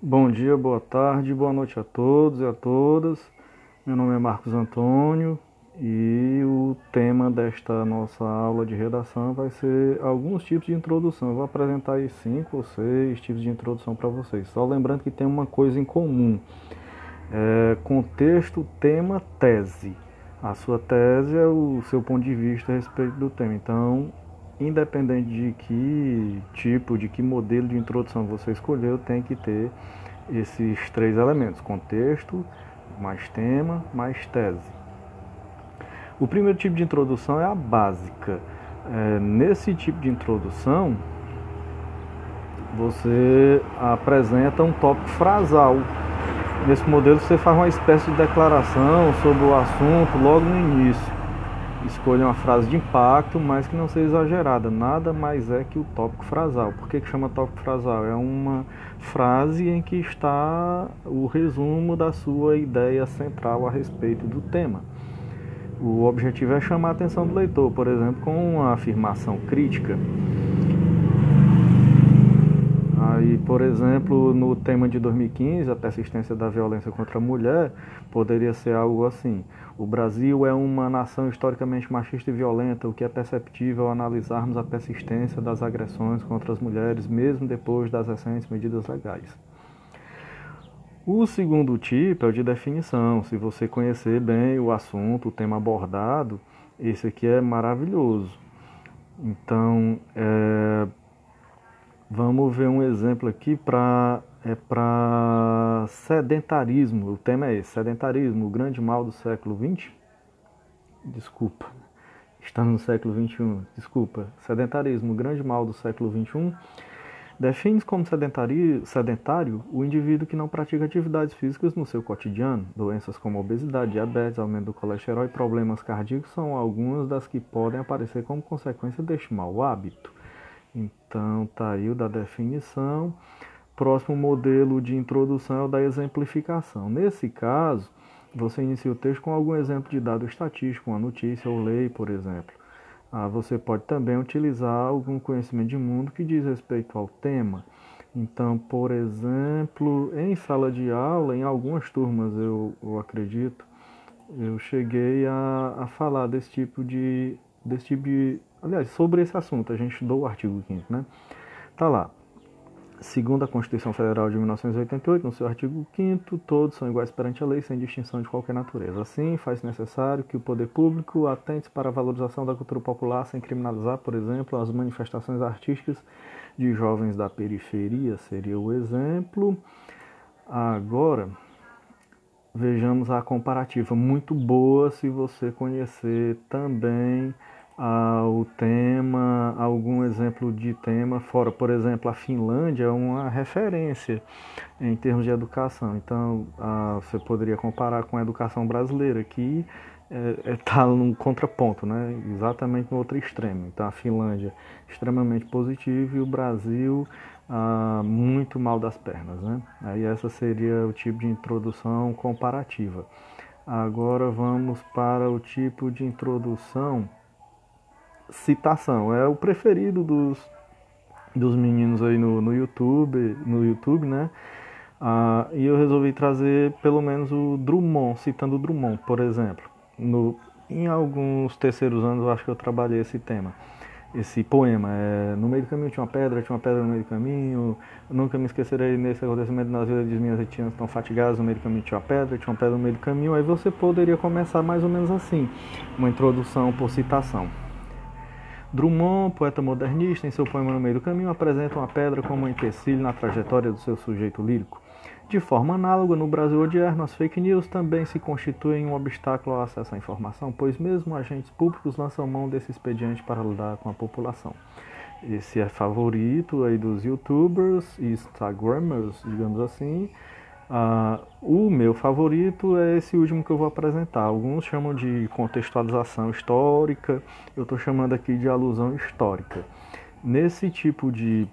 Bom dia, boa tarde, boa noite a todos e a todas. Meu nome é Marcos Antônio e o tema desta nossa aula de redação vai ser alguns tipos de introdução. Eu vou apresentar aí cinco ou seis tipos de introdução para vocês. Só lembrando que tem uma coisa em comum: é contexto, tema, tese. A sua tese é o seu ponto de vista a respeito do tema. Então, independente de que tipo, de que modelo de introdução você escolheu, tem que ter esses três elementos: contexto, mais tema, mais tese. O primeiro tipo de introdução é a básica. É, nesse tipo de introdução, você apresenta um tópico frasal. Nesse modelo, você faz uma espécie de declaração sobre o assunto logo no início. Escolha uma frase de impacto, mas que não seja exagerada. Nada mais é que o tópico frasal. Por que, que chama tópico frasal? É uma frase em que está o resumo da sua ideia central a respeito do tema. O objetivo é chamar a atenção do leitor, por exemplo, com uma afirmação crítica. Aí, por exemplo, no tema de 2015, a persistência da violência contra a mulher, poderia ser algo assim: o Brasil é uma nação historicamente machista e violenta, o que é perceptível ao analisarmos a persistência das agressões contra as mulheres, mesmo depois das recentes medidas legais. O segundo tipo é o de definição. Se você conhecer bem o assunto, o tema abordado, esse aqui é maravilhoso. Então, é, vamos ver um exemplo aqui para é para sedentarismo. O tema é esse: sedentarismo, o grande mal do século XX. Desculpa, estamos no século XXI. Desculpa, sedentarismo, o grande mal do século XXI Define como sedentário o indivíduo que não pratica atividades físicas no seu cotidiano. Doenças como obesidade, diabetes, aumento do colesterol e problemas cardíacos são algumas das que podem aparecer como consequência deste mau hábito. Então, tá aí o da definição. Próximo modelo de introdução é o da exemplificação. Nesse caso, você inicia o texto com algum exemplo de dado estatístico, uma notícia ou lei, por exemplo. Ah, você pode também utilizar algum conhecimento de mundo que diz respeito ao tema. Então, por exemplo, em sala de aula, em algumas turmas, eu, eu acredito, eu cheguei a, a falar desse tipo de, desse tipo de. Aliás, sobre esse assunto, a gente estudou o artigo 5, né? Tá lá. Segundo a Constituição Federal de 1988, no seu artigo 5 todos são iguais perante a lei, sem distinção de qualquer natureza. Assim, faz necessário que o poder público atente para a valorização da cultura popular, sem criminalizar, por exemplo, as manifestações artísticas de jovens da periferia, seria o exemplo. Agora, vejamos a comparativa, muito boa se você conhecer também ao tema, algum exemplo de tema fora. Por exemplo, a Finlândia é uma referência em termos de educação. Então, você poderia comparar com a educação brasileira, que está é, é, tá num contraponto, né? exatamente no outro extremo. Então, a Finlândia extremamente positiva e o Brasil muito mal das pernas. Né? Aí, essa seria o tipo de introdução comparativa. Agora, vamos para o tipo de introdução citação. É o preferido dos, dos meninos aí no, no YouTube, no YouTube, né? Ah, e eu resolvi trazer pelo menos o Drummond, citando o Drummond, por exemplo. No, em alguns terceiros anos eu acho que eu trabalhei esse tema, esse poema. É, no meio do caminho tinha uma pedra, tinha uma pedra no meio do caminho. Nunca me esquecerei nesse acontecimento nas vidas de minhas retinas tão fatigadas. No meio do caminho tinha uma pedra, tinha uma pedra no meio do caminho. Aí você poderia começar mais ou menos assim, uma introdução por citação. Drummond, poeta modernista, em seu poema No Meio do Caminho, apresenta uma pedra como um empecilho na trajetória do seu sujeito lírico. De forma análoga, no Brasil odierno, as fake news também se constituem um obstáculo ao acesso à informação, pois mesmo agentes públicos lançam mão desse expediente para lidar com a população. Esse é favorito aí dos youtubers e instagramers, digamos assim, Uh, o meu favorito é esse último que eu vou apresentar. Alguns chamam de contextualização histórica, eu estou chamando aqui de alusão histórica. Nesse tipo de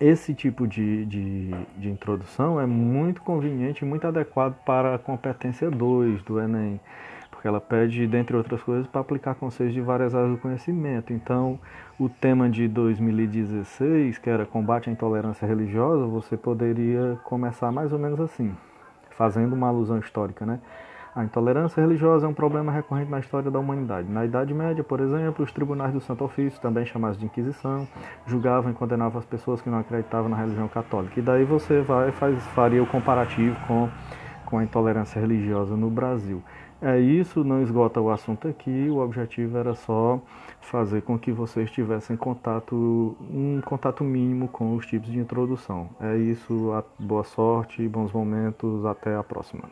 esse tipo de, de, de, introdução é muito conveniente, muito adequado para a competência 2 do Enem, porque ela pede, dentre outras coisas, para aplicar conceitos de várias áreas do conhecimento. Então, o tema de 2016, que era combate à intolerância religiosa, você poderia começar mais ou menos assim, fazendo uma alusão histórica, né? A intolerância religiosa é um problema recorrente na história da humanidade. Na Idade Média, por exemplo, os tribunais do Santo Ofício, também chamados de Inquisição, julgavam e condenavam as pessoas que não acreditavam na religião católica. E daí você vai faz, faria o comparativo com, com a intolerância religiosa no Brasil. É isso, não esgota o assunto aqui. O objetivo era só fazer com que vocês tivessem contato, um contato mínimo com os tipos de introdução. É isso, boa sorte, bons momentos, até a próxima.